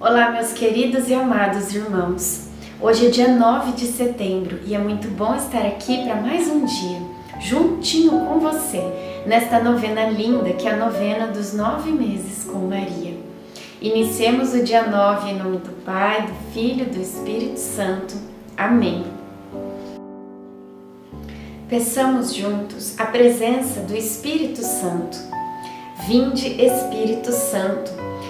Olá, meus queridos e amados irmãos. Hoje é dia 9 de setembro e é muito bom estar aqui para mais um dia, juntinho com você, nesta novena linda que é a novena dos nove meses com Maria. Iniciemos o dia 9 em nome do Pai, do Filho e do Espírito Santo. Amém. Peçamos juntos a presença do Espírito Santo. Vinde, Espírito Santo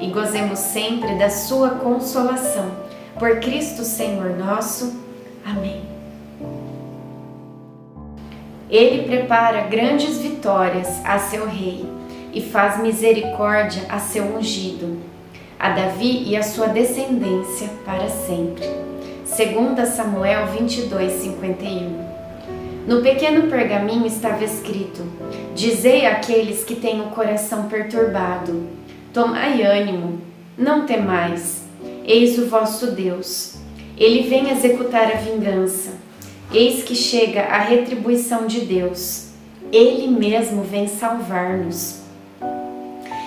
e gozemos sempre da sua consolação. Por Cristo Senhor nosso. Amém. Ele prepara grandes vitórias a seu rei e faz misericórdia a seu ungido, a Davi e a sua descendência para sempre. Segundo Samuel 22, 51. No pequeno pergaminho estava escrito: Dizei àqueles que têm o coração perturbado, Tomai ânimo, não temais, eis o vosso Deus. Ele vem executar a vingança. Eis que chega a retribuição de Deus. Ele mesmo vem salvar-nos.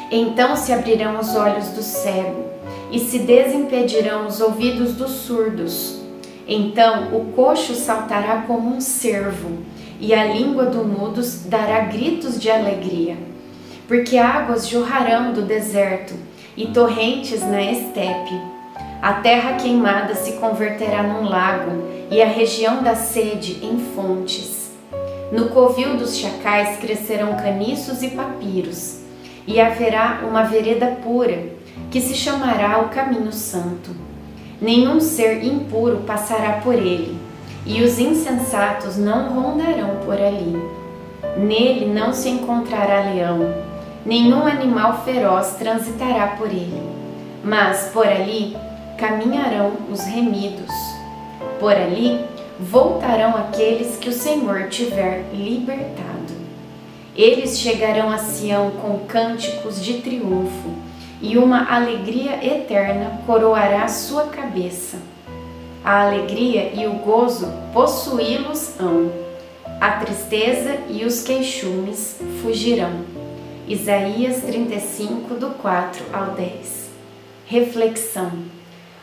Então se abrirão os olhos do cego e se desimpedirão os ouvidos dos surdos. Então o coxo saltará como um cervo e a língua do mudo dará gritos de alegria porque águas jorrarão do deserto e torrentes na estepe. A terra queimada se converterá num lago e a região da sede em fontes. No covil dos chacais crescerão caniços e papiros, e haverá uma vereda pura, que se chamará o caminho santo. Nenhum ser impuro passará por ele, e os insensatos não rondarão por ali. Nele não se encontrará leão, nenhum animal feroz transitará por ele, mas por ali caminharão os remidos. Por ali voltarão aqueles que o Senhor tiver libertado. Eles chegarão a Sião com cânticos de triunfo, e uma alegria eterna coroará sua cabeça. A alegria e o gozo possuí-los-ão, a tristeza e os queixumes fugirão. Isaías 35, do 4 ao 10. Reflexão: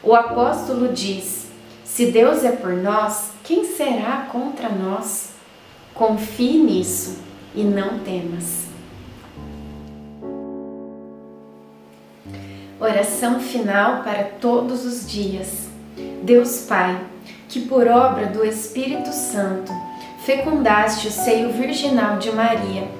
O apóstolo diz: Se Deus é por nós, quem será contra nós? Confie nisso e não temas. Oração final para todos os dias. Deus Pai, que por obra do Espírito Santo fecundaste o seio virginal de Maria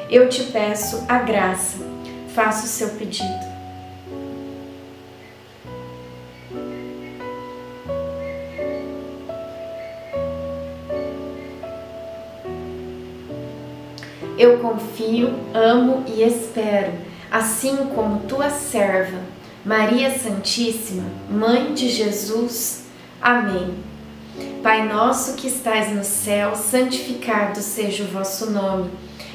eu te peço a graça. Faça o seu pedido. Eu confio, amo e espero, assim como tua serva, Maria Santíssima, Mãe de Jesus. Amém. Pai nosso que estais no céu, santificado seja o vosso nome.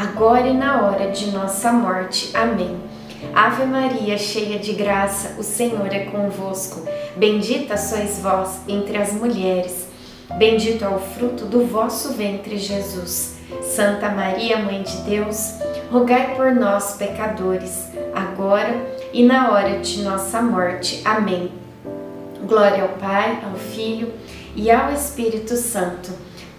agora e na hora de nossa morte. Amém. Ave Maria, cheia de graça, o Senhor é convosco. Bendita sois vós entre as mulheres Bendito é o fruto do vosso ventre, Jesus. Santa Maria, Mãe de Deus, rogai por nós, pecadores, agora e na hora de nossa morte. Amém. Glória ao Pai, ao Filho e ao Espírito Santo,